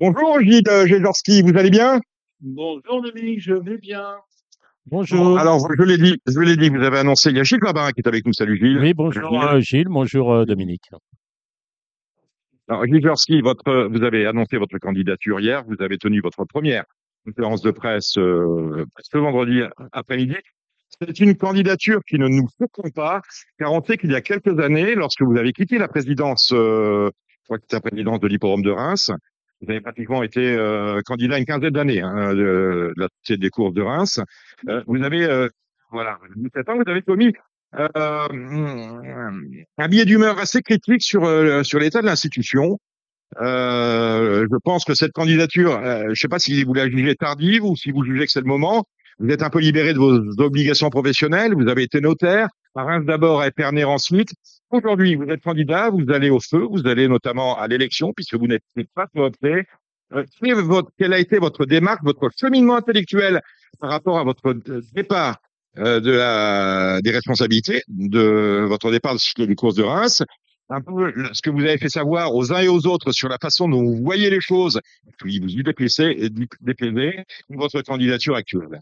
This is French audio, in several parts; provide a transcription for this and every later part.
Bonjour Gilles Gézorski, vous allez bien? Bonjour Dominique, je vais bien. Bonjour. Alors, je l'ai dit, je l'ai dit, vous avez annoncé, il y a Gilles Barbarin qui est avec nous. Salut Gilles. Oui, bonjour euh, Gilles, bonjour euh, Dominique. Alors, Gilles Gézorski, votre, vous avez annoncé votre candidature hier, vous avez tenu votre première conférence de presse euh, ce vendredi après-midi. C'est une candidature qui ne nous surprend pas, car on sait qu'il y a quelques années, lorsque vous avez quitté la présidence, euh, je crois que c'était la présidence de l'hipporome de Reims, vous avez pratiquement été euh, candidat une quinzaine d'années hein, de, la Société des courses de Reims. Euh, vous avez, euh, voilà, 17 ans, vous avez commis euh, un billet d'humeur assez critique sur sur l'état de l'institution. je pense que cette candidature, je ne sais pas si vous la jugez tardive ou si vous jugez que c'est le moment. Vous êtes un peu libéré de vos obligations professionnelles. Vous avez été notaire, à Reims d'abord, à Épernay ensuite. Aujourd'hui, vous êtes candidat, vous allez au feu, vous allez notamment à l'élection puisque vous n'êtes pas voté. Euh, quelle a été votre démarche, votre cheminement intellectuel par rapport à votre euh, départ euh, de la, des responsabilités, de votre départ de des courses de Reims, un peu ce que vous avez fait savoir aux uns et aux autres sur la façon dont vous voyez les choses, puis vous y déplaisez, déplaisez votre candidature actuelle.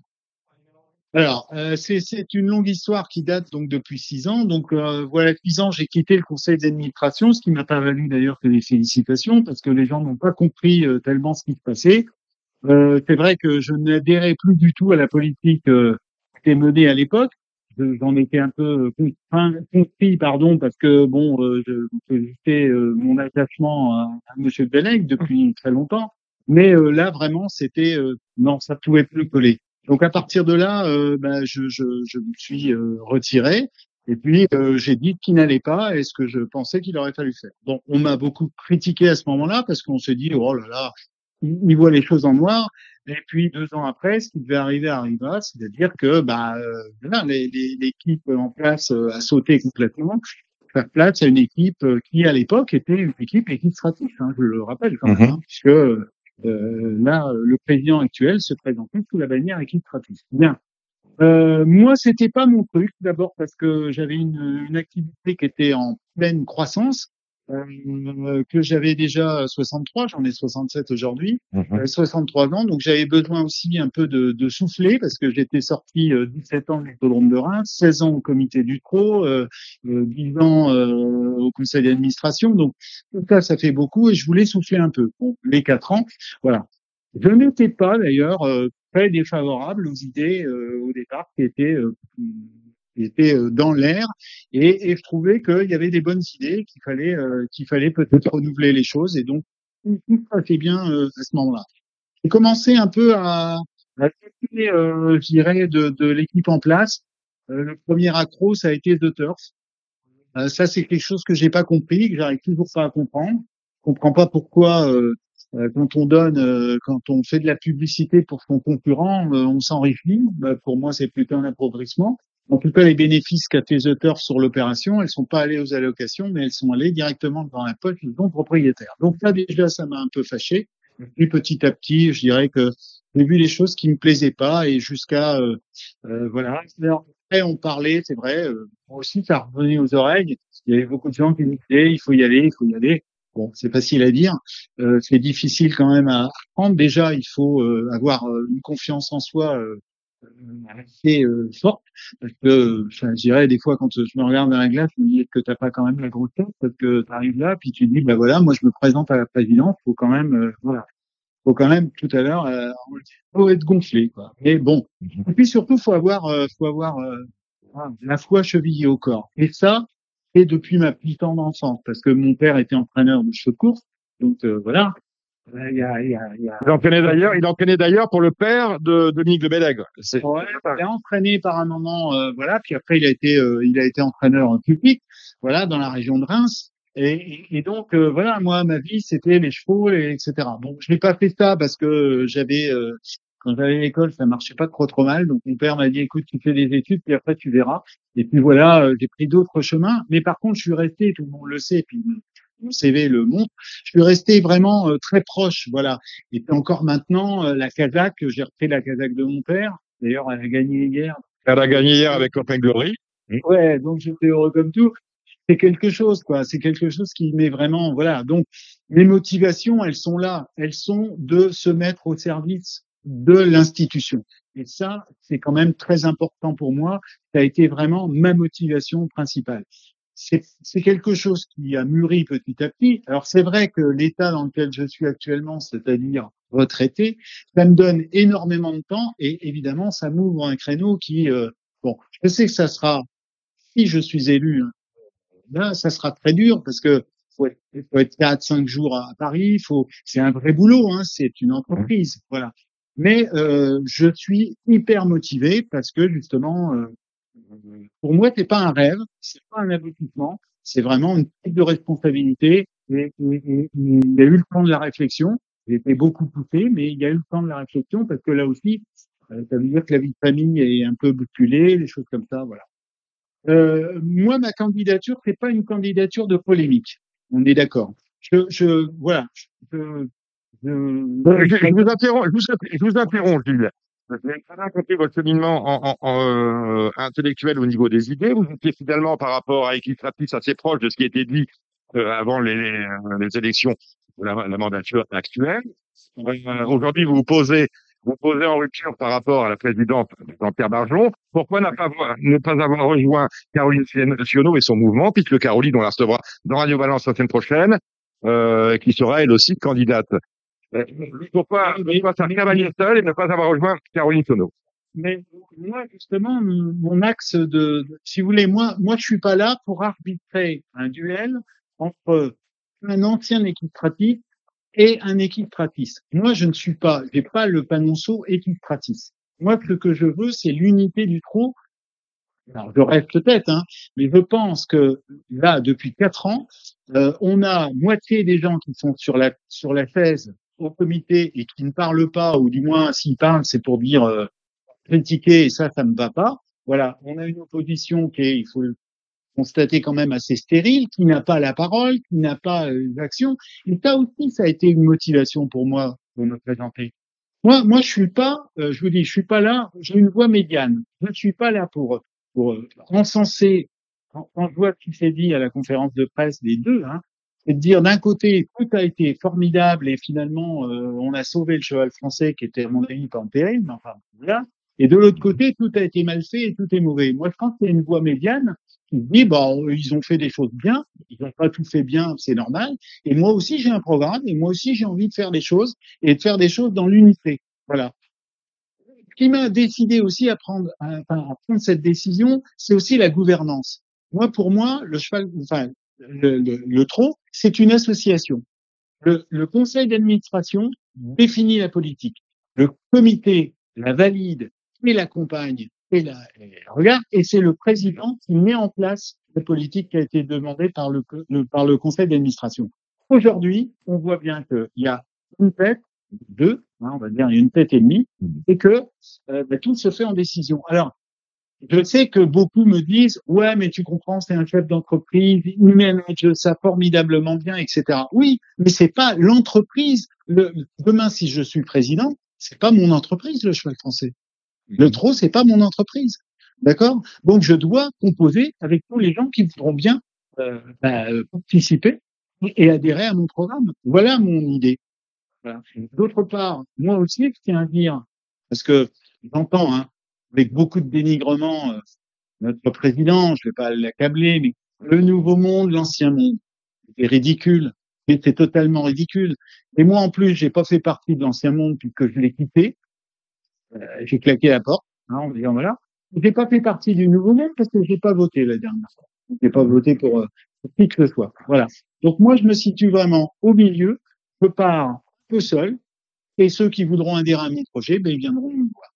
Alors, euh, c'est une longue histoire qui date donc depuis six ans. Donc euh, voilà, six ans, j'ai quitté le conseil d'administration, ce qui m'a pas valu d'ailleurs que des félicitations, parce que les gens n'ont pas compris euh, tellement ce qui se passait. c'est vrai que je n'adhérais plus du tout à la politique qui était menée à l'époque. J'en étais un peu compris, pardon, parce que bon, j'étais mon attachement à, à Monsieur depuis très longtemps. Mais là, vraiment, c'était non, ça pouvait plus coller. Donc à partir de là, euh, bah, je, je, je, me suis euh, retiré. Et puis euh, j'ai dit qu'il n'allait pas et ce que je pensais qu'il aurait fallu faire. Bon, on m'a beaucoup critiqué à ce moment-là parce qu'on s'est dit oh là là, il, voit les choses en noir. Et puis deux ans après, ce qui devait arriver arriva, c'est-à-dire que bah voilà, l'équipe en place a sauté complètement, faire place à une équipe qui à l'époque était une équipe équistrative, hein, je le rappelle quand même, mm-hmm. hein, puisque euh, là, le président actuel se présente sous la bannière stratégique. Bien. Euh, moi, c'était pas mon truc. D'abord parce que j'avais une, une, activité qui était en pleine croissance euh, que j'avais déjà 63, j'en ai 67 aujourd'hui, 63 mhm. euh, ans, donc j'avais besoin aussi un peu de, de souffler parce que j'étais sorti 17 euh, ans de l'Hippodrome de Reims, 16 ans au comité du TRO, euh, 10 ans au conseil d'administration, donc tout ça, ça fait beaucoup et je voulais souffler un peu. Bon, les 4 ans, voilà. Je n'étais pas d'ailleurs très défavorable aux idées au départ qui étaient était euh, dans l'air et, et, je trouvais qu'il y avait des bonnes idées, qu'il fallait euh, qu'il fallait peut-être renouveler les choses et donc tout fait bien euh, à ce moment-là. J'ai commencé un peu à, à je dirais, de, de l'équipe en place. le premier accro, ça a été The Turf. ça, c'est quelque chose que j'ai pas compris, que j'arrive toujours pas à comprendre. Je comprends pas pourquoi quand on donne, quand on fait de la publicité pour son concurrent, on s'enrichit. Bah, pour moi, c'est plutôt un appauvrissement. En tout cas, les bénéfices qu'a fait The sur l'opération, elles sont pas allées aux allocations, mais elles sont allées directement dans la poche du bon propriétaire. Donc là, déjà, ça m'a un peu fâché. Et petit à petit, je dirais que j'ai vu les choses qui me plaisaient pas et jusqu'à euh, euh, voilà. Après, on parlait, c'est vrai. Euh, moi aussi, ça revenait aux oreilles. Il y avait beaucoup de gens qui me disaient il faut y aller, il faut y aller. Bon, c'est facile à dire, euh, c'est difficile quand même à prendre. Déjà, il faut euh, avoir une confiance en soi assez euh, forte parce que je dirais des fois quand je me regarde dans la glace je me dis que t'as pas quand même la grosse tête? Parce que tu arrives là puis tu dis bah voilà moi je me présente à la présidence faut quand même euh, voilà. Faut quand même tout à l'heure euh, faut être gonflé quoi. Mais bon. Et puis surtout faut avoir euh, faut avoir la foi chevillée au corps. Et ça c'est depuis ma petite enfance parce que mon père était entraîneur de de course donc voilà il, a, il, a, il, a... il entraînait d'ailleurs, il entraînait d'ailleurs pour le père de Dominique de Bélègue. Ouais, il a entraîné par un moment, euh, voilà. Puis après, il a été, euh, il a été entraîneur public, voilà, dans la région de Reims. Et, et donc, euh, voilà, moi, ma vie, c'était les chevaux, et, etc. Bon, je n'ai pas fait ça parce que j'avais, quand j'allais à l'école, ça marchait pas trop trop mal. Donc, mon père m'a dit, écoute, tu fais des études, puis après, tu verras. Et puis voilà, j'ai pris d'autres chemins. Mais par contre, je suis resté, tout le monde le sait, puis mon CV le montre. Je suis resté vraiment euh, très proche, voilà. Et puis encore maintenant, euh, la Kazakh, j'ai repris la Kazakh de mon père. D'ailleurs, elle a gagné hier. Elle a gagné hier avec Open Glory. Ouais, donc j'étais heureux comme tout. c'est quelque chose, quoi. C'est quelque chose qui met vraiment, voilà. Donc, mes motivations, elles sont là. Elles sont de se mettre au service de l'institution. Et ça, c'est quand même très important pour moi. Ça a été vraiment ma motivation principale. C'est quelque chose qui a mûri petit à petit. Alors c'est vrai que l'état dans lequel je suis actuellement, c'est-à-dire retraité, ça me donne énormément de temps et évidemment ça m'ouvre un créneau qui, euh, bon, je sais que ça sera, si je suis élu, hein, là, ça sera très dur parce que faut être, faut être 4, 5 jours à Paris, faut, c'est un vrai boulot, hein, c'est une entreprise, voilà. Mais euh, je suis hyper motivé parce que justement, euh, pour moi, c'est pas un rêve, c'est pas un aboutissement, c'est vraiment une type de responsabilité. Et, il y a eu le temps de la réflexion. J'ai été beaucoup poussé, mais il y a eu le temps de la réflexion parce que là aussi, euh, ça veut dire que la vie de famille est un peu bousculée, des choses comme ça, voilà. Euh, moi, ma candidature, c'est pas une candidature de polémique. On est d'accord. Je, je, voilà. Je, je, je, vous interromps, je vous, interromps, Gilles. Raconté votre cheminement en, en, en euh, intellectuel au niveau des idées. Vous étiez finalement, par rapport à Equistratis, assez proche de ce qui était dit euh, avant les, les, les, élections de la, la mandature actuelle. Euh, Aujourd'hui, vous vous posez vous posez en rupture par rapport à la présidente Jean-Pierre Barjon. Pourquoi pas, ne pas avoir rejoint Caroline Sionneau et son mouvement, puisque Caroline, on la recevra dans Radio Balance la semaine prochaine, euh, qui sera elle aussi candidate? Euh, pourquoi faire cavalier seul et ne pas avoir rejoint Caroline Sionneau mais moi, justement, mon axe de, si vous voulez, moi, moi, je suis pas là pour arbitrer un duel entre un ancien équipe-pratique et un équipe-pratis. Moi, je ne suis pas, j'ai pas le panonceau équipe-pratis. Moi, ce que je veux, c'est l'unité du trou. Alors, je rêve peut-être, hein, mais je pense que là, depuis quatre ans, euh, on a moitié des gens qui sont sur la sur la chaise au comité et qui ne parlent pas, ou du moins s'ils parlent, c'est pour dire euh, critiquer et ça, ça me va pas. Voilà, on a une opposition qui est, il faut constaté quand même assez stérile, qui n'a pas la parole, qui n'a pas euh, l'action. Et ça aussi, ça a été une motivation pour moi de me présenter. Moi, moi, je suis pas, euh, je vous dis, je suis pas là. J'ai une voix médiane. Je ne suis pas là pour pour euh, encenser. Quand, quand, je vois ce qui s'est dit à la conférence de presse des deux, hein, c'est de dire d'un côté tout a été formidable et finalement euh, on a sauvé le cheval français qui était à mon avis pas en péril, mais enfin voilà. Et de l'autre côté tout a été mal fait et tout est mauvais. Moi je pense qu'il y a une voix médiane qui dit bon, ils ont fait des choses bien, ils n'ont pas tout fait bien, c'est normal. Et moi aussi j'ai un programme et moi aussi j'ai envie de faire des choses et de faire des choses dans l'unité. Voilà. Ce qui m'a décidé aussi à prendre, à, à prendre cette décision, c'est aussi la gouvernance. Moi, pour moi, le cheval, enfin, le, le, le trot, c'est une association. Le, le conseil d'administration définit la politique. Le comité la valide et l'accompagne et la, regarde, et c'est le président qui met en place la politique qui a été demandée par le, par le conseil d'administration. Aujourd'hui, on voit bien qu'il y a une tête, deux, hein, on va dire une tête et demie, et que euh, bah, tout se fait en décision. Alors, je sais que beaucoup me disent, ouais, mais tu comprends, c'est un chef d'entreprise, il manage ça formidablement bien, etc. Oui, mais c'est pas l'entreprise. Le, demain, si je suis président, c'est pas mon entreprise, le cheval français. Le trop, c'est pas mon entreprise. D'accord? Donc, je dois composer avec tous les gens qui voudront bien euh, bah, participer et adhérer à mon programme. Voilà mon idée. Voilà. D'autre part, moi aussi, je tiens à dire, parce que j'entends, hein, avec beaucoup de dénigrement, euh, notre président, je vais pas l'accabler, mais le nouveau monde, l'ancien monde, c'est ridicule. C'est totalement ridicule. Et moi, en plus, j'ai pas fait partie de l'ancien monde puisque je l'ai quitté. Euh, j'ai claqué la porte, hein, en disant voilà. J'ai pas fait partie du nouveau monde parce que j'ai pas voté la dernière fois. J'ai pas voté pour, euh, qui que ce soit. Voilà. Donc moi, je me situe vraiment au milieu. Je pars un peu seul. Et ceux qui voudront adhérer à mon projet, ben, ils viendront me voir.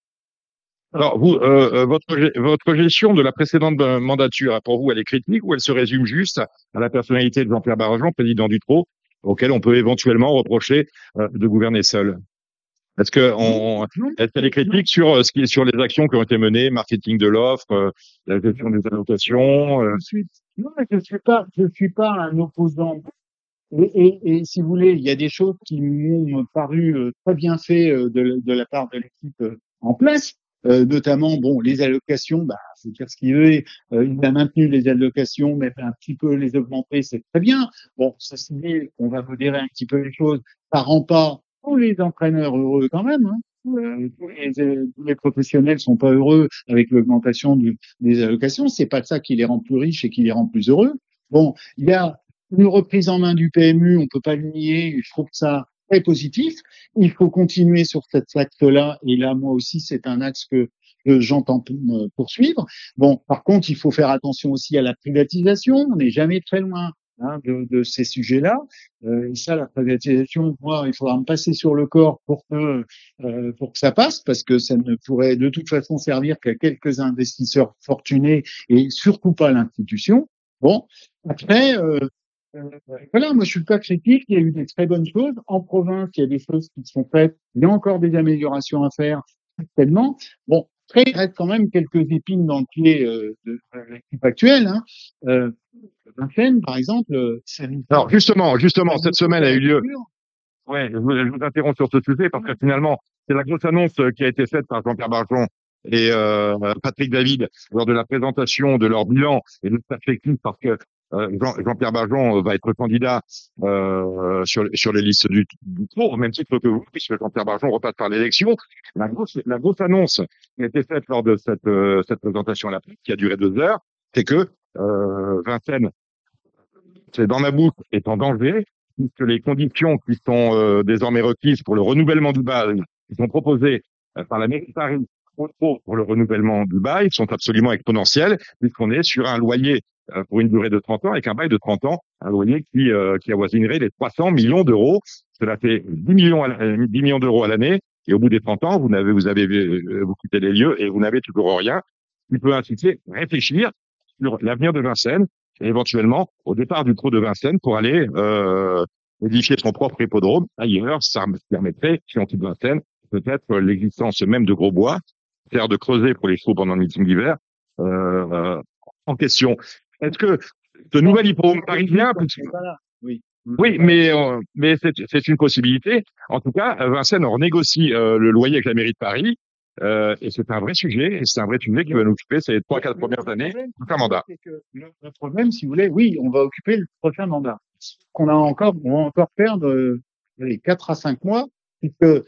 Alors, vous, euh, votre, votre gestion de la précédente mandature, pour vous, elle est critique ou elle se résume juste à la personnalité de Jean-Pierre Barrajon, président du TRO, auquel on peut éventuellement reprocher euh, de gouverner seul? Est-ce que on, est-ce a des critiques sur euh, ce qui, sur les actions qui ont été menées, marketing de l'offre, euh, la gestion des allocations euh... je suis, Non, je suis pas, je suis pas un opposant. Et, et, et, si vous voulez, il y a des choses qui m'ont paru très bien fait de, de la part de l'équipe en place. Euh, notamment bon les allocations, bah faut dire ce qu'il veut. Euh, il a maintenu les allocations, mais un petit peu les augmenter, c'est très bien. Bon, ça dit, on va modérer un petit peu les choses. Ça rend pas tous les entraîneurs heureux quand même. Hein. Euh, tous, les, tous les professionnels sont pas heureux avec l'augmentation des allocations. C'est pas ça qui les rend plus riches et qui les rend plus heureux. Bon, il y a une reprise en main du PMU, on peut pas le nier. Je trouve ça très positif. Il faut continuer sur cet axe-là. Et là, moi aussi, c'est un axe que j'entends poursuivre. Bon, par contre, il faut faire attention aussi à la privatisation. On n'est jamais très loin hein, de, ces sujets-là. Euh, et ça, la privatisation, moi, il faudra me passer sur le corps pour que euh, pour que ça passe, parce que ça ne pourrait de toute façon servir qu'à quelques investisseurs fortunés et surtout pas à l'institution. Bon, après, euh, voilà, moi je suis pas critique, il y a eu des très bonnes choses. En province, il y a des choses qui sont faites, il y a encore des améliorations à faire, certainement. Bon, après, il reste quand même quelques épines dans le pied euh, de, l'équipe actuelle. Hein. Euh, Vincennes, par exemple, euh, Alors justement, justement, cette semaine a eu lieu. Ouais, je vous, je vous interromps sur ce sujet parce que finalement, c'est la grosse annonce qui a été faite par Jean-Pierre Barjon et euh, Patrick David lors de la présentation de leur bilan et de perspective parce que euh, Jean-Pierre Barjon va être candidat euh, sur, les listes du, du tour, au même titre que vous, puisque Jean-Pierre Barjon repasse par l'élection. La grosse, la annonce qui a été faite lors de cette, euh, cette présentation là qui a duré deux heures, c'est que euh, Vincennes, c'est dans ma boucle, est en danger, puisque les conditions qui sont euh, désormais requises pour le renouvellement du bail, qui sont proposées par la mairie de Paris pour le renouvellement du bail, sont absolument exponentielles, puisqu'on est sur un loyer euh, pour une durée de 30 ans, avec un bail de 30 ans, un loyer qui, euh, qui avoisinerait les 300 millions d'euros. Cela fait 10 millions, 10 euh, millions d'euros à l'année. Et au bout des 30 ans, vous n'avez, vous avez, vous quittez les lieux et vous n'avez toujours rien. Il peut inciter, réfléchir sur l'avenir de Vincennes et éventuellement au départ du trou de Vincennes pour aller euh, édifier son propre hippodrome ailleurs. Ça me permettrait, si on quitte Vincennes, peut-être l'existence même de Grosbois, faire de creuser pour les chevaux pendant le meeting d'hiver euh, en question. Est-ce que ce nouvel hippodrome parisien, oui, oui, mais euh, mais c'est une possibilité. En tout cas, Vincennes renégocie euh, le loyer avec la mairie de Paris. Euh, et c'est un vrai sujet, et c'est un vrai sujet qui va nous occuper ces trois, quatre premières années, un mandat. le, problème, si vous voulez, oui, on va occuper le prochain mandat. Qu'on a encore, on va encore perdre les quatre à cinq mois, puisque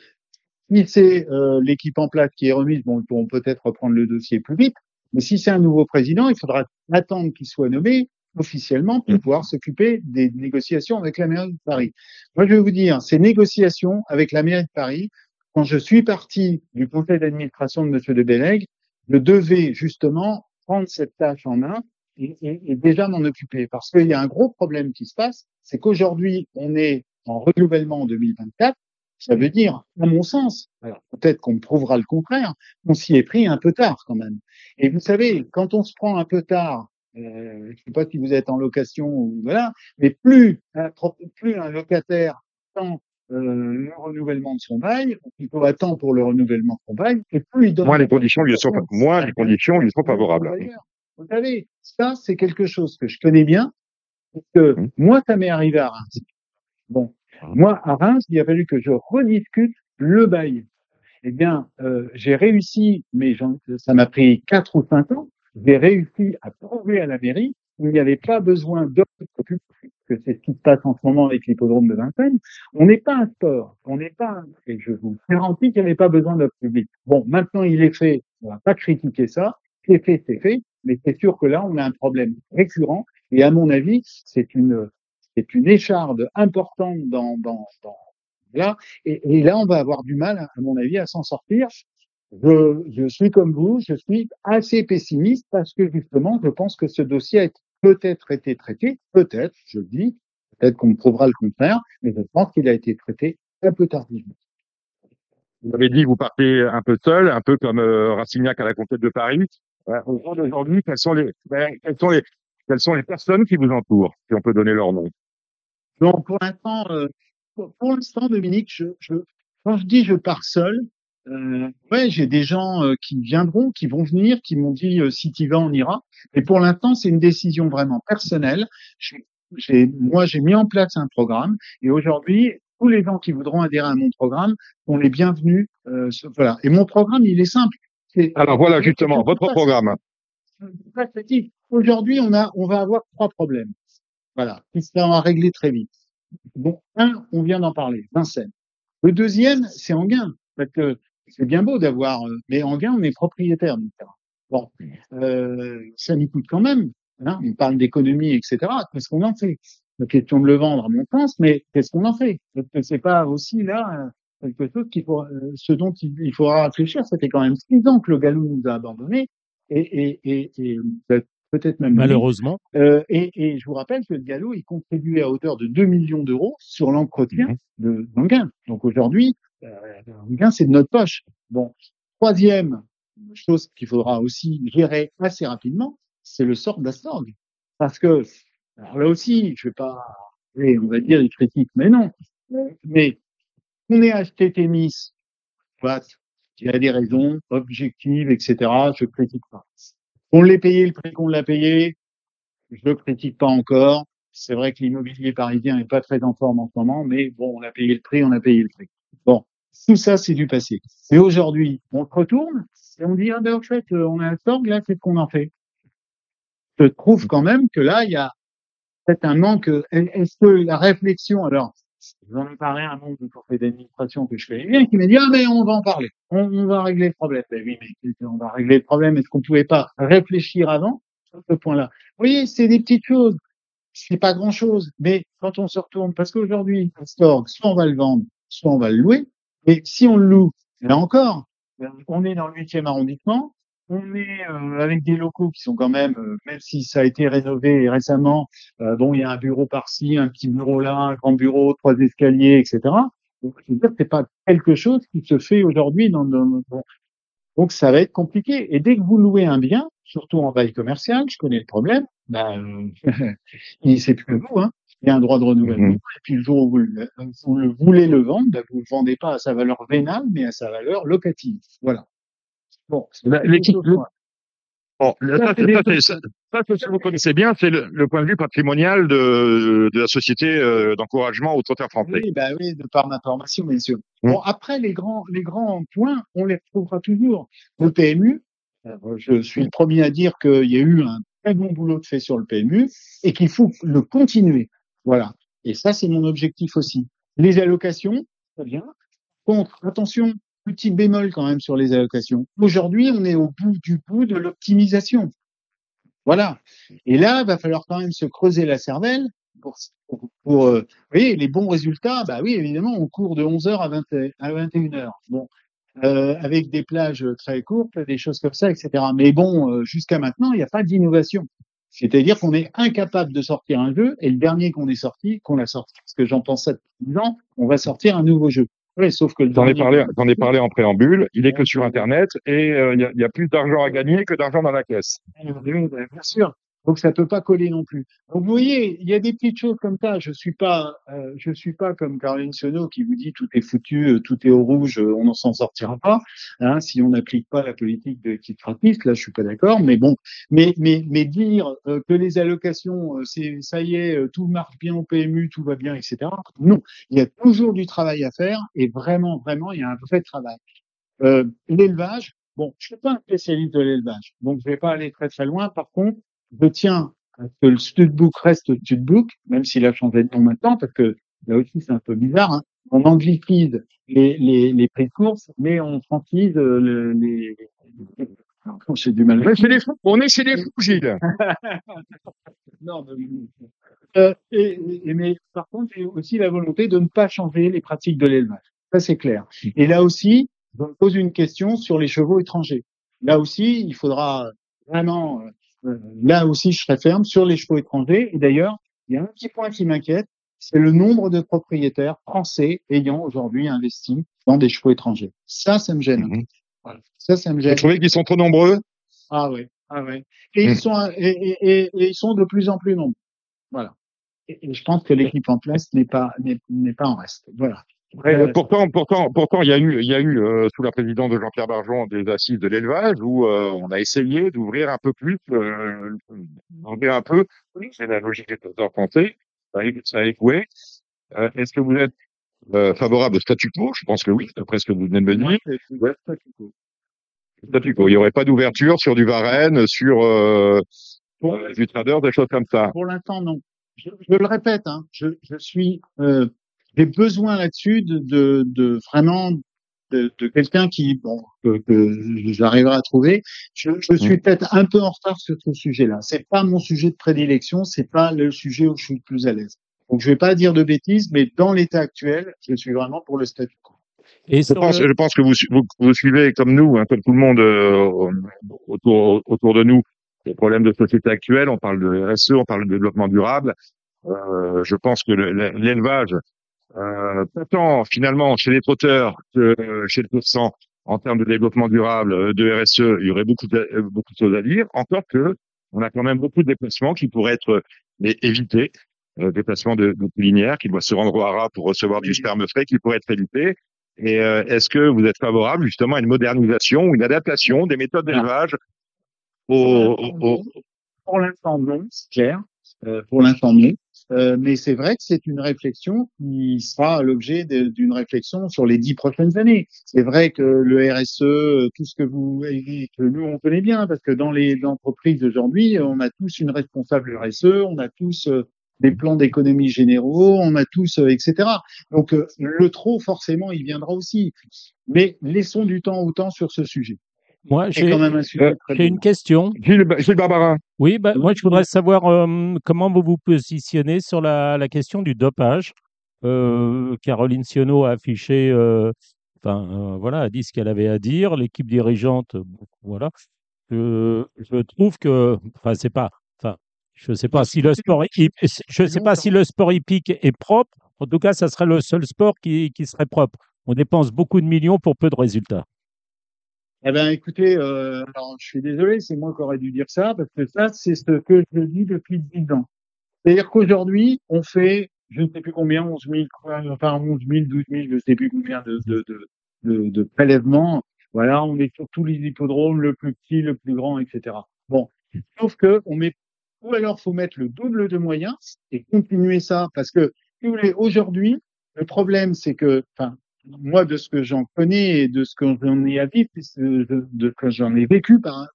si c'est l'équipe en place qui est remise, bon, ils pourront peut-être reprendre le dossier plus vite, mais si c'est un nouveau président, il faudra attendre qu'il soit nommé officiellement pour pouvoir s'occuper des négociations avec la mairie de Paris. Moi, je vais vous dire, ces négociations avec la mairie de Paris, quand je suis parti du conseil d'administration de Monsieur de Bellègue, je devais justement prendre cette tâche en main et, et déjà m'en occuper. Parce qu'il y a un gros problème qui se passe, c'est qu'aujourd'hui, on est en renouvellement en 2024 ça veut dire, à mon sens, alors peut-être qu'on me prouvera le contraire, on s'y est pris un peu tard quand même. Et vous savez, quand on se prend un peu tard, euh, je ne sais pas si vous êtes en location ou voilà, mais plus un, plus un locataire attend euh, le renouvellement de son bail, plutôt attend pour le renouvellement de son bail, et plus il donne. Moins les conditions lui sont, moins les conditions lui sont favorables. Vous savez, ça c'est quelque chose que je connais bien, parce que mmh. moi ça m'est arrivé à Reims. Bon, moi, à Reims, il a fallu que je rediscute le bail. Eh bien, euh, j'ai réussi, mais ça m'a pris quatre ou cinq ans, j'ai réussi à prouver à la mairie qu'il n'y avait pas besoin d'offres publiques, que c'est ce qui se passe en ce moment avec l'hippodrome de Vincennes. On n'est pas un sport, on n'est pas, et je vous garantis qu'il n'y avait pas besoin d'offres publiques. Bon, maintenant il est fait, on va pas critiquer ça, c'est fait, c'est fait, mais c'est sûr que là, on a un problème récurrent, et à mon avis, c'est une c'est une écharde importante dans, là. Et, là, on va avoir du mal, à mon avis, à s'en sortir. Je, suis comme vous, je suis assez pessimiste parce que justement, je pense que ce dossier a peut-être été traité, peut-être, je dis, peut-être qu'on prouvera le contraire, mais je pense qu'il a été traité un peu tardivement. Vous avez dit vous partez un peu seul, un peu comme euh, à la conquête de Paris. Euh, au ben, quelles sont les, quelles sont les personnes qui vous entourent, si on peut donner leur nom? Donc pour l'instant, euh, pour, l'instant, Dominique, je, je, quand je dis je pars seul, euh, ouais, j'ai des gens euh, qui viendront, qui vont venir, qui m'ont dit euh, si tu vas, on ira. Et pour l'instant, c'est une décision vraiment personnelle. J'ai, moi, j'ai mis en place un programme et aujourd'hui, tous les gens qui voudront adhérer à mon programme sont les bienvenus. Euh, voilà. Et mon programme, il est simple. Alors voilà justement votre programme. Aujourd'hui, on a, on va avoir trois problèmes. Voilà, qui seront à régler très vite. Bon, un, on vient d'en parler, Vincennes. Le deuxième, c'est Anguin, parce que c'est bien beau d'avoir, euh, mais Anguin, on est propriétaire du terrain. Bon, euh, ça nous coûte quand même. Hein, on parle d'économie, etc. Qu'est-ce qu'on en fait? La question de le vendre, à mon sens, mais qu'est-ce qu'on en fait? C'est pas aussi là quelque chose qu'il faut, euh, ce dont il, faudra réfléchir. C'était quand même six ans que le Galou nous a abandonnés et, et, et, peut-être même malheureusement. Euh, et, et, je vous rappelle que le Gallo, il contribuait à hauteur de 2 millions d'euros sur l'entretien mmh. de d'Anguin. Donc aujourd'hui, euh, c'est de notre poche. Bon, troisième chose qu'il faudra aussi gérer assez rapidement, c'est le sort d'Astorg. Parce que, alors là aussi, je vais pas, on va dire, il critique, mais non. Mais on est acheté Témis, il y a des raisons objectives, etc. Je critique pas. On l'a payé le prix qu'on l'a payé. Je ne critique pas encore. C'est vrai que l'immobilier parisien n'est pas très en forme en ce moment, mais bon, on a payé le prix, on a payé le prix. Bon, tout ça, c'est du passé. Et aujourd'hui, on se retourne et on dit, ah ben, en fait, on a un sort, là, c'est ce qu'on en fait? Je trouve quand même que là, il y a peut-être un manque. Est-ce que la réflexion, alors, J'en ai parlé à un membre du conseil d'administration que je connais bien qui m'a dit, ah, mais on va en parler. On, va régler le problème. Ben oui, mais on va régler le problème? Est-ce qu'on pouvait pas réfléchir avant sur ce point-là? Vous voyez, c'est des petites choses. C'est pas grand chose. Mais quand on se retourne, parce qu'aujourd'hui, soit on va le vendre, soit on va le louer. Et si on le loue, là encore, on est dans le huitième arrondissement, on est euh, avec des locaux qui sont quand même, euh, même si ça a été rénové récemment, euh, bon, il y a un bureau par-ci, un petit bureau là, un grand bureau, trois escaliers, etc. Donc, c'est pas quelque chose qui se fait aujourd'hui dans, dans, donc ça va être compliqué. Et dès que vous louez un bien, surtout en bail commercial, je connais le problème, ben, c'est plus que vous, hein. Il y a un droit de renouvellement. Mm-hmm. Et puis le jour où vous le, vous le voulez le vendre, ben, vous le vendez pas à sa valeur vénale, mais à sa valeur locative. Voilà. Bon, l'équipe. Bon, ça, ça, ça, ça, vous connaissez bien, c'est le, le, point de vue patrimonial de, de la société euh, d'encouragement au trotteur français. Oui, bah oui, de par ma formation, bien sûr. Mmh. Bon, après, les grands, les grands points, on les retrouvera toujours. Le PMU, euh, je suis le premier à dire qu'il y a eu un très bon boulot de fait sur le PMU et qu'il faut le continuer. Voilà. Et ça, c'est mon objectif aussi. Les allocations, très bien. Contre, attention, petit bémol quand même sur les allocations. Aujourd'hui, on est au bout du bout de l'optimisation. Voilà. Et là, il va falloir quand même se creuser la cervelle pour, pour, euh, vous voyez, les bons résultats. Bah oui, évidemment, on court de 11h à, 20, à 21h. Bon, euh, avec des plages très courtes, des choses comme ça, etc. Mais bon, euh, jusqu'à maintenant, il n'y a pas d'innovation. C'est-à-dire qu'on est incapable de sortir un jeu, et le dernier qu'on est sorti, qu'on a sorti, parce que j'en pense ça depuis 10 ans, on va sortir un nouveau jeu. Oui, sauf que j'en ai parlé, j'en ai parlé en préambule. Il est que sur Internet et euh, il y, a, plus d'argent à gagner que d'argent dans la caisse. Oui, bien sûr. Donc ça peut pas coller non plus. Donc vous voyez, il y a des petites choses comme ça. Je suis pas, euh, je suis pas comme Caroline Sionneau qui vous dit tout est foutu, euh, tout est au rouge, euh, on n'en s'en sortira pas. Hein, si on n'applique pas la politique de quitte gratis, là je suis pas d'accord. Mais bon, mais mais mais dire que les allocations, c'est ça y est, tout marche bien au PMU, tout va bien, etc. Non, il y a toujours du travail à faire et vraiment, vraiment, il y a un vrai travail. l'élevage, bon, je suis pas un spécialiste de l'élevage, donc je vais pas aller très très loin. Par contre je tiens à ce que le studbook reste studbook, même s'il a changé de nom maintenant, parce que là aussi c'est un peu bizarre. Hein. On anglicise les, les, les prix de course, mais on francise euh, le, les. J'ai du mal. c'est des fous. On est chez les fous, Gilles. non, mais, euh, et, et, mais par contre, j'ai aussi la volonté de ne pas changer les pratiques de l'élevage. Ça, c'est clair. Et là aussi, je me pose une question sur les chevaux étrangers. Là aussi, il faudra vraiment euh, là aussi, je serai ferme sur les chevaux étrangers. Et d'ailleurs, il y a un petit point qui m'inquiète, c'est le nombre de propriétaires français ayant aujourd'hui investi dans des chevaux étrangers. Ça, ça me gêne. Mhm. Voilà. Ça, ça me gêne. Vous trouvez qu'ils sont trop nombreux? Ah oui, ah oui. Et ils mhm. sont et, et, et, ils sont de plus en plus nombreux. Voilà. Et, je pense que l'équipe en place n'est pas n'est pas en reste. Voilà. Euh, pourtant, pourtant, pourtant, il y a eu, il y a eu euh, sous la présidence de Jean-Pierre Barjon des assises de l'élevage où euh, on a essayé d'ouvrir un peu plus, d'ouvrir un peu. C'est la logique des trésors français. Ça a échoué. Est-ce que vous êtes favorable au statu quo? Je pense que oui, d'après ce que vous venez de me dire. statu quo. Il n'y aurait pas d'ouverture sur du Varenne, sur euh, du trader, des choses comme ça. Pour l'instant, non. Je, je, le répète, hein, je, je suis, euh, j'ai besoin là-dessus de, de, de, vraiment de, de quelqu'un qui, bon, que, que j'arriverai à trouver. Je, je suis peut-être un peu en retard sur ce sujet-là. C'est pas mon sujet de prédilection, c'est pas le sujet où je suis le plus à l'aise. Donc, je vais pas dire de bêtises, mais dans l'état actuel, je suis vraiment pour le statu quo. Et je, pense, le... je pense que vous, vous, vous, suivez comme nous, hein, comme tout le monde euh, autour, autour de nous, les problèmes de société actuelle. On parle de RSE, on parle de développement durable. Euh, je pense que l'élevage, euh, tant finalement chez les trotteurs que chez le sang en termes de développement durable, de RSE, il y aurait beaucoup de, beaucoup de choses à dire. Encore que on a quand même beaucoup de déplacements qui pourraient être évités. Euh, déplacements de, de linéaire qui doit se rendre au hara pour recevoir du sperme frais qui pourrait être évité. Et euh, est-ce que vous êtes favorable justement à une modernisation, une adaptation des méthodes d'élevage au, au, Pour l'instant, non, c'est clair. Euh, pour l'instant, non. Euh, mais c'est vrai que c'est une réflexion qui sera l'objet d'une réflexion sur les dix prochaines années. C'est vrai que le RSE, tout ce que vous, que nous on connaît bien, parce que dans les entreprises d'aujourd'hui, on a tous une responsable RSE, on a tous euh, des plans d'économie généraux, on a tous, euh, etc. Donc euh, le trop, forcément, il viendra aussi. Mais laissons du temps au temps sur ce sujet. Moi, j'ai euh, une question. Gilles, Gilles Barbara. Oui, bah, moi, je voudrais savoir euh, comment vous vous positionnez sur la, la question du dopage. Euh, Caroline Sionneau a affiché, enfin, voilà, a dit ce qu'elle avait à dire. L'équipe dirigeante, voilà. Je, je trouve que, enfin, c'est pas, enfin, je ne sais pas si le sport, je sais pas si le sport hippique est propre. En tout cas, ça serait le seul sport qui, qui serait propre. On dépense beaucoup de millions pour peu de résultats. Eh bien, écoutez, euh, alors, je suis désolé, c'est moi qui aurais dû dire ça, parce que ça, c'est ce que je dis depuis 10 ans. C'est-à-dire qu'aujourd'hui, on fait, je ne sais plus combien, 11 000, enfin 11 000, 12 000, je ne sais plus combien de, de, de, de, de prélèvements. Voilà, on est sur tous les hippodromes, le plus petit, le plus grand, etc. Bon, sauf que on met ou alors faut mettre le double de moyens et continuer ça parce que si vous voulez aujourd'hui le problème c'est que enfin moi de ce que j'en connais et de ce que j'en ai à vivre de, ce que j'en ai vécu par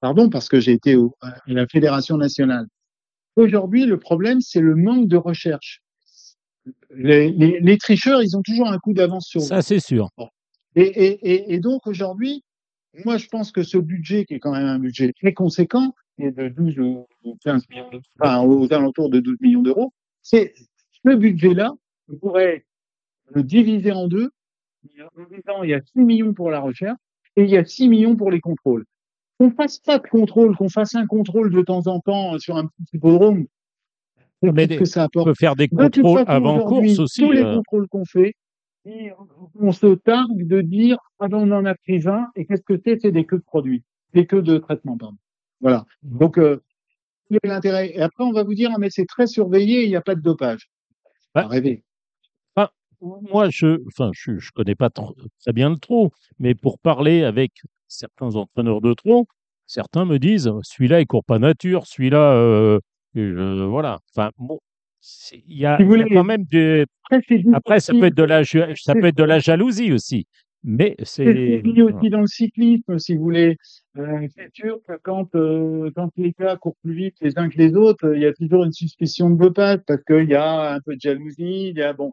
pardon parce que j'ai été au, à la fédération nationale. Aujourd'hui le problème c'est le manque de recherche. Les, les, les, tricheurs ils ont toujours un coup d'avance sur ça c'est sûr. Et, et, et, et donc aujourd'hui moi je pense que ce budget qui est quand même un budget très conséquent de 12 ou 15 millions, enfin, aux alentours de 12 millions d'euros, c'est ce budget-là, pourrait le diviser en deux, en disant il y a 6 millions pour la recherche et il y a 6 millions pour les contrôles. Qu'on fasse pas de contrôle, qu'on fasse un contrôle de temps en temps sur un petit hippodrome, mais que ça apporte. On peut faire des contrôles avant course aussi. Tous les euh. contrôles qu'on fait, on se targue de dire ah ben on en a pris 20 et qu'est-ce que c'est? C'est des queues de produits, des queues de traitement, pardon. Voilà. Donc, euh, l'intérêt? Et après, on va vous dire, ah, mais c'est très surveillé, il n'y a pas de dopage. Pas rêver. Moi, je, enfin, je, je connais pas trop, très bien le trot, mais pour parler avec certains entraîneurs de trot, certains me disent, celui-là, il court pas nature, celui-là, euh, voilà. Enfin, bon, il y a, si y a quand même des. Après, ça peut être de la, ça peut être de la jalousie aussi. Mais c'est dit aussi dans le cyclisme, si vous voulez. Euh, c'est sûr que quand euh, quand les gars courent plus vite les uns que les autres, il y a toujours une suspicion de dopage parce qu'il y a un peu de jalousie. Il y a bon.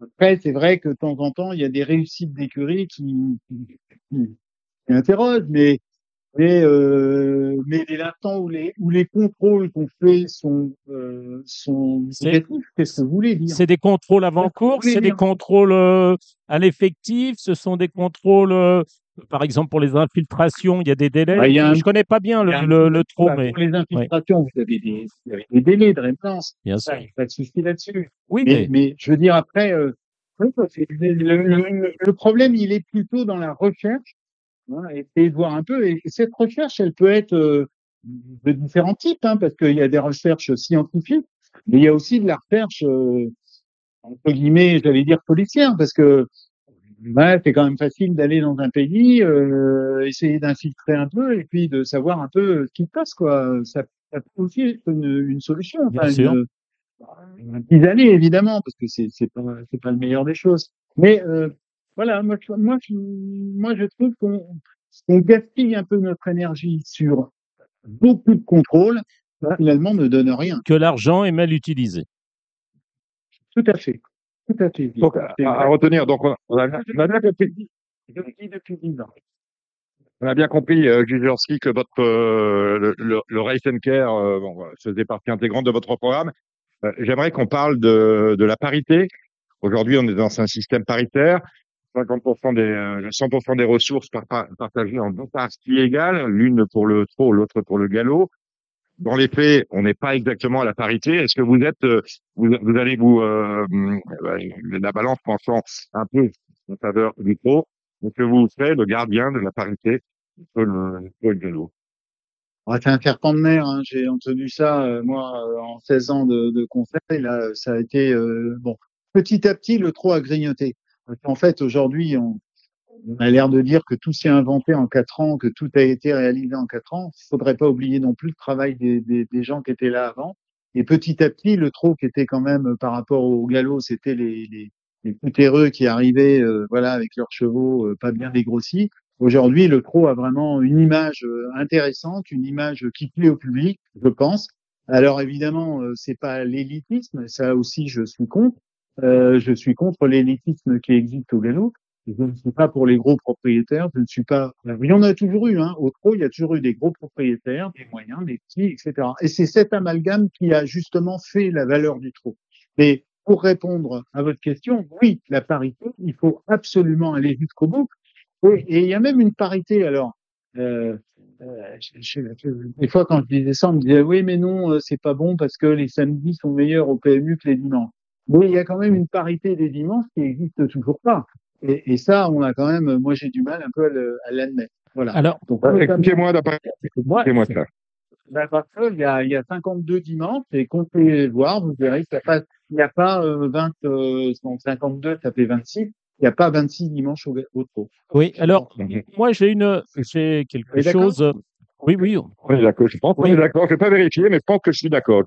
Après, c'est vrai que de temps en temps, il y a des réussites d'écurie qui, qui, qui, interrogent, mais mais, euh, mais dès l'instant où les, où les contrôles qu'on fait sont, euh, sont qu'est-ce que vous voulez dire? C'est des contrôles avant-course, c'est des contrôles euh, à l'effectif, ce sont des contrôles, euh, par exemple pour les infiltrations, il y a des délais. Bah, y a un, je connais pas bien le, le, le trop, bah, mais... Pour les infiltrations, vous, avez des, vous, avez des, délais de réponse. Bien sûr. Pas de souci là-dessus. Oui, mais, mais... mais, je veux dire après, euh, le, le, le problème, il est plutôt dans la recherche Hein, essayer de voir un peu. Et cette recherche, elle peut être euh, de différents types, hein, parce qu'il y a des recherches scientifiques, mais il y a aussi de la recherche, euh, entre guillemets, j'allais dire policière, parce que bah, c'est quand même facile d'aller dans un pays, euh, essayer d'infiltrer un peu et puis de savoir un peu ce qui se passe, quoi. Ça, ça peut aussi être une, une solution. Bien enfin, sûr. Une, une années, évidemment, parce que c'est c'est pas c'est pas le meilleur des choses. Mais euh, voilà, moi, moi, je, moi, je trouve qu'on on gaspille un peu notre énergie sur beaucoup de contrôles, finalement ne donne rien. Que l'argent est mal utilisé. Tout à fait. Tout à fait. Donc, à, à retenir, donc, on a, on a bien compris. Je le dis depuis 10 ans. On a bien compris, euh, que votre euh, le, le, le Race and Care euh, bon, voilà, faisait partie intégrante de votre programme. Euh, J'aimerais qu'on parle de, de la parité. Aujourd'hui, on est dans un système paritaire. 50% des, euh, 100% des ressources par, par- partagées en deux parties égales, l'une pour le trot, l'autre pour le galop. Dans les faits, on n'est pas exactement à la parité. Est-ce que vous êtes, euh, vous, vous allez vous, euh, la balance penchant un peu en faveur du trot, est-ce que vous serez le gardien de la parité entre le, le le c'est un de mer. Hein. J'ai entendu ça, euh, moi, euh, en 16 ans de, de conseil. Là, ça a été euh, bon. Petit à petit, le trop a grignoté. En fait, aujourd'hui, on, on a l'air de dire que tout s'est inventé en quatre ans, que tout a été réalisé en quatre ans. Il faudrait pas oublier non plus le travail des, des, des gens qui étaient là avant. Et petit à petit, le trop qui était quand même euh, par rapport au galop, c'était les, les, les poutereux qui arrivaient, euh, voilà, avec leurs chevaux euh, pas bien dégrossis. Aujourd'hui, le trot a vraiment une image euh, intéressante, une image qui plaît au public, je pense. Alors évidemment, euh, c'est pas l'élitisme, ça aussi je suis contre. Euh, je suis contre l'élitisme qui existe au galop. Je ne suis pas pour les gros propriétaires. Je ne suis pas. Il y en a toujours eu. Hein. Au trot, il y a toujours eu des gros propriétaires, des moyens, des petits, etc. Et c'est cet amalgame qui a justement fait la valeur du trot. Mais pour répondre à votre question, oui, la parité, il faut absolument aller jusqu'au bout. Oui, et il y a même une parité. Alors, euh, euh, je- je- des fois, quand je disais ça, on me disait oui, mais non, euh, c'est pas bon parce que les samedis sont meilleurs au PMU que les dimanches. Mais il y a quand même une parité des dimanches qui n'existe toujours pas. Et, et ça, on a quand même, moi, j'ai du mal un peu à l'admettre. Voilà. Alors, Expliquez-moi moi, Expliquez-moi ça. ben, parce que il y a, il y a 52 dimanches et comptez voir, vous verrez qu'il n'y a pas, il n'y a pas euh, 20, euh, donc 52, ça fait 26. Il n'y a pas 26 dimanches au, au trot. oui, alors, Mhm. moi, j'ai une, j'ai quelque chose. euh, Oui, oui. On est d'accord. Je pense est d'accord. Je vais pas vérifier, mais je pense que je suis d'accord.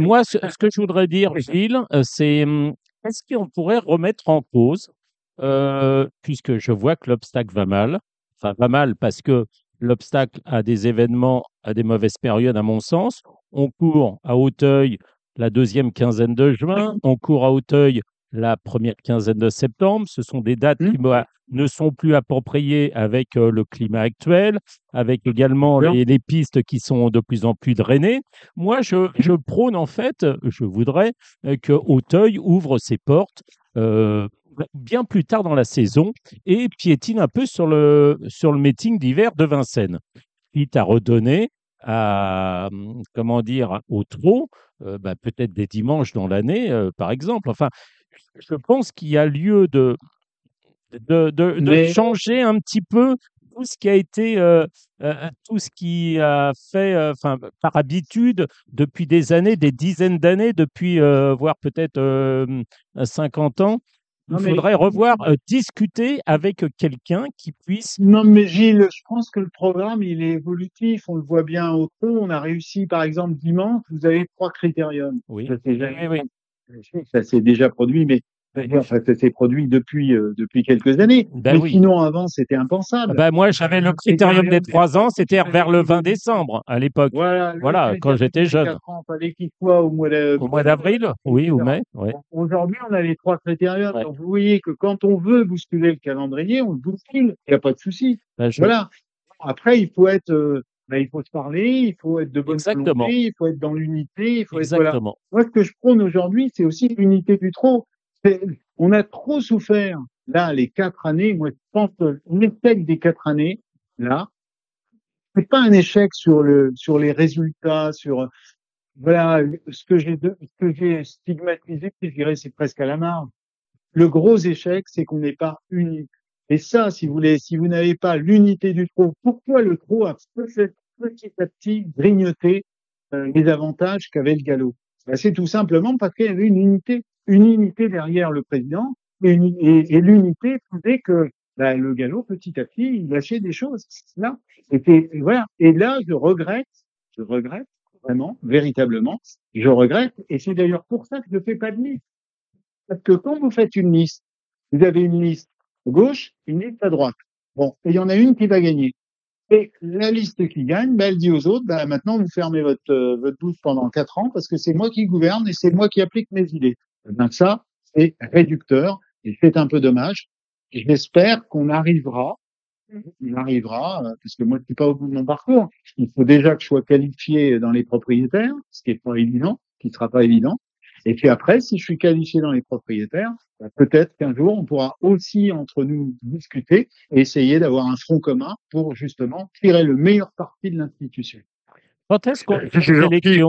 Moi, ce, ce que je voudrais dire, Gilles, euh, c'est hum, est-ce qu'on pourrait remettre en cause, euh, puisque je vois que l'obstacle va mal, enfin va mal parce que l'obstacle a des événements à des mauvaises périodes, à mon sens. On court à Hauteuil la deuxième quinzaine de juin, on court à Hauteuil la première quinzaine de septembre. Ce sont des dates qui Mmh. ne sont plus appropriées avec euh, le climat actuel, avec également les, les pistes qui sont de plus en plus drainées. Moi, je, je prône en fait, je voudrais euh, que Auteuil ouvre ses portes euh, bien plus tard dans la saison et piétine un peu sur le, sur le meeting d'hiver de Vincennes, quitte à redonner à, comment dire, au trot, euh, bah, peut-être des dimanches dans l'année, euh, par exemple. Enfin, je pense qu'il y a lieu de, de, de, changer un petit peu tout ce qui a été, euh, tout ce qui a fait, enfin, par habitude, depuis des années, des dizaines d'années, depuis, voire peut-être euh, 50 ans. Il mais- faudrait revoir, euh, discuter avec quelqu'un qui puisse. Non, mais Gilles, je pense que le programme, il est évolutif. On le voit bien au trot. On a réussi, par exemple, dimanche, vous avez trois critériums. Oui, Ça s'est jamais oui, oui. Ça s'est déjà produit, mais enfin, ça s'est produit depuis euh, depuis quelques années. Ben mais oui. sinon, avant, c'était impensable. Ben, moi, j'avais le critérium des trois ans, c'était vers le 20 décembre à l'époque. voilà, voilà, quand j'étais jeune. ans, fallait qu'il soit au mois d'avril, oui, ou mai, ouais. Aujourd'hui, on a les trois critériums. Ouais. Donc, vous voyez que quand on veut bousculer le calendrier, on le bouscule. Il n'y a pas de souci. Ben, je- Voilà. Après, il faut être, euh, ben, il faut se parler, il faut être de bonne Exactement. volonté, il faut être dans l'unité, il faut être, voilà. Exactement. Moi, ce que je prône aujourd'hui, c'est aussi l'unité du trop. On a trop souffert, là, les quatre années. Moi, je pense que l'échec des quatre années, là, c'est pas un échec sur le, sur les résultats, sur, voilà, ce que j'ai, ce que j'ai stigmatisé, je dirais, c'est presque à la marge. Le gros échec, c'est qu'on n'est pas unis. Et ça, si vous voulez, si vous n'avez pas l'unité du trop, pourquoi le trop a petit petit à petit grignoté euh, les avantages qu'avait le galop? Ben, C'est tout simplement parce qu'il y avait une unité, une unité derrière le président, et, et- et l'unité faisait que ben, le galop, petit à petit, il lâchait des choses. Là, c'était voilà. Et là, je regrette, je regrette vraiment, véritablement, je regrette. Et c'est d'ailleurs pour ça que je ne fais pas de liste. Parce que quand vous faites une liste, vous avez une liste gauche, une liste à droite. Bon, et il y en a une qui va gagner. Et la liste qui gagne, bah, elle dit aux autres, bah, maintenant vous fermez votre, euh, votre bouche pendant quatre ans parce que c'est moi qui gouverne et c'est moi qui applique mes idées. Ben, ça, c'est réducteur et c'est un peu dommage. J'espère qu'on arrivera, on arrivera, euh, parce que moi je suis pas au bout de mon parcours. Il faut déjà que je sois qualifié dans les propriétaires, ce qui est pas évident, qui sera pas évident. Et puis après, si je suis qualifié dans les propriétaires, bah, peut-être qu'un jour, on pourra aussi entre nous discuter et essayer d'avoir un front commun pour justement tirer le meilleur parti de l'institution. Quand est-ce qu'on fait Gilles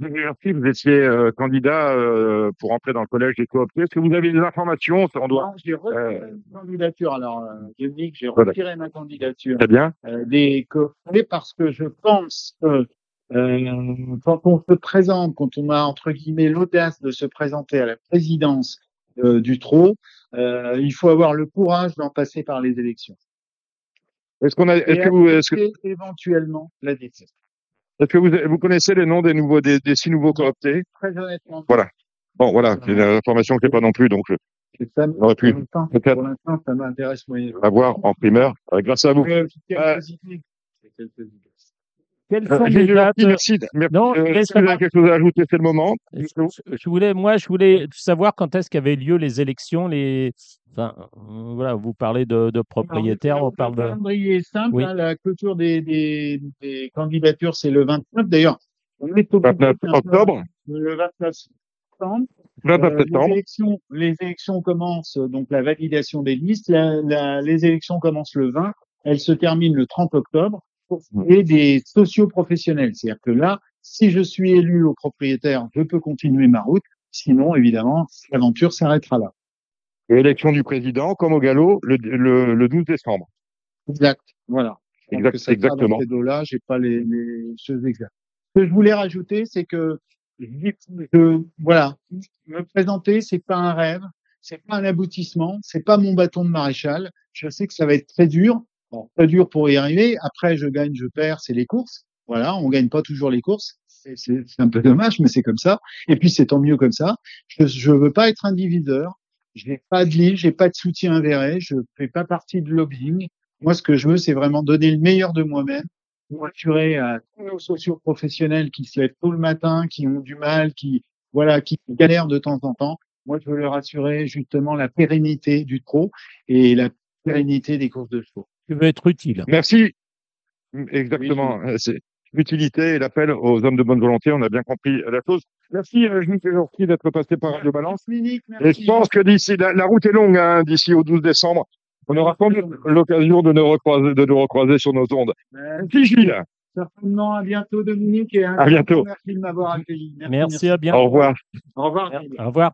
Jorti, vous étiez euh, candidat euh, pour entrer dans le collège des cooptés. Est-ce que vous avez des informations On doit. J'ai retiré Euh, ma candidature. Alors, je dis que j'ai Voilà. retiré ma candidature Très bien. des cooptés parce que je pense que quand on se présente, quand on a entre guillemets l'audace de se présenter à la présidence du TRO, il faut avoir le courage d'en passer par les élections. Est-ce qu'on a, est-ce que vous, est-ce que, éventuellement la décision. Est-ce que vous, vous connaissez les noms des nouveaux, des, des six nouveaux cooptés Très honnêtement, Voilà. Bon, voilà, c'est une information que j'ai pas non plus, donc je ça, aurait pu pour l'instant, peut-être pour l'instant, ça m'intéresse moyen. l'avoir en primeur euh, grâce à vous. Euh, Euh. Quelles Euh, sont les dates? merci. merci. Non, Euh, je voulais Est-ce que vous avez savoir- quelque chose à ajouter C'est le moment? Je, je voulais, moi, je voulais savoir quand est-ce qu'avaient lieu les élections, les, enfin, euh, voilà, vous parlez de, de propriétaires, Alors, on parle Le de, calendrier est simple. Oui. hein, la clôture des, des, des candidatures, c'est le 29. D'ailleurs, on est occupé 29 un peu octobre, Le 29 septembre. 29 Euh. Les élections, les élections commencent, donc la validation des listes. La, la- les élections commencent le 20. Elles se terminent le 30 octobre. Et des socioprofessionnels. C'est-à-dire que là, si je suis élu au propriétaire, je peux continuer ma route. Sinon, évidemment, l'aventure s'arrêtera là. Élection du président, comme au galop, le, le, le 12 décembre. Exact. Voilà. Exact- exactement. Dans ces dos-là, j'ai pas les, les choses exactes. Ce que je voulais rajouter, c'est que je- voilà, me présenter, c'est pas un rêve, c'est pas un aboutissement, c'est pas mon bâton de maréchal. Je sais que ça va être très dur, bon, très dur pour y arriver. Après, je gagne, je perds, c'est les courses. Voilà, on gagne pas toujours les courses. C'est- un peu dommage, mais c'est comme ça. Et puis c'est tant mieux comme ça. Je, je veux pas être un diviseur. J'ai pas de livre, j'ai pas de soutien avéré, je fais pas partie de lobbying. Moi, ce que je veux, c'est vraiment donner le meilleur de moi-même pour assurer à tous nos socioprofessionnels qui se lèvent tôt le matin, qui ont du mal, qui, voilà, qui galèrent de temps en temps. Moi, je veux leur assurer justement la pérennité du trot et la pérennité des courses de chevaux. Tu veux être utile. Merci. Exactement. Euh, C'est l'utilité et l'appel aux hommes de bonne volonté. On a bien compris la chose. Merci, euh, Gilles Jorti, d'être passé par Radio Balance. Dominique, Et merci. je pense que d'ici, la, la route est longue, hein, d'ici au 12 décembre. On aura sans doute l'occasion de nous recroiser, de nous recroiser sur nos ondes. Euh, Merci, Gilles. certainement, à bientôt, Dominique. Et À bientôt. Merci de m'avoir accueilli. Merci, à bientôt. Au revoir. Au revoir. Au revoir.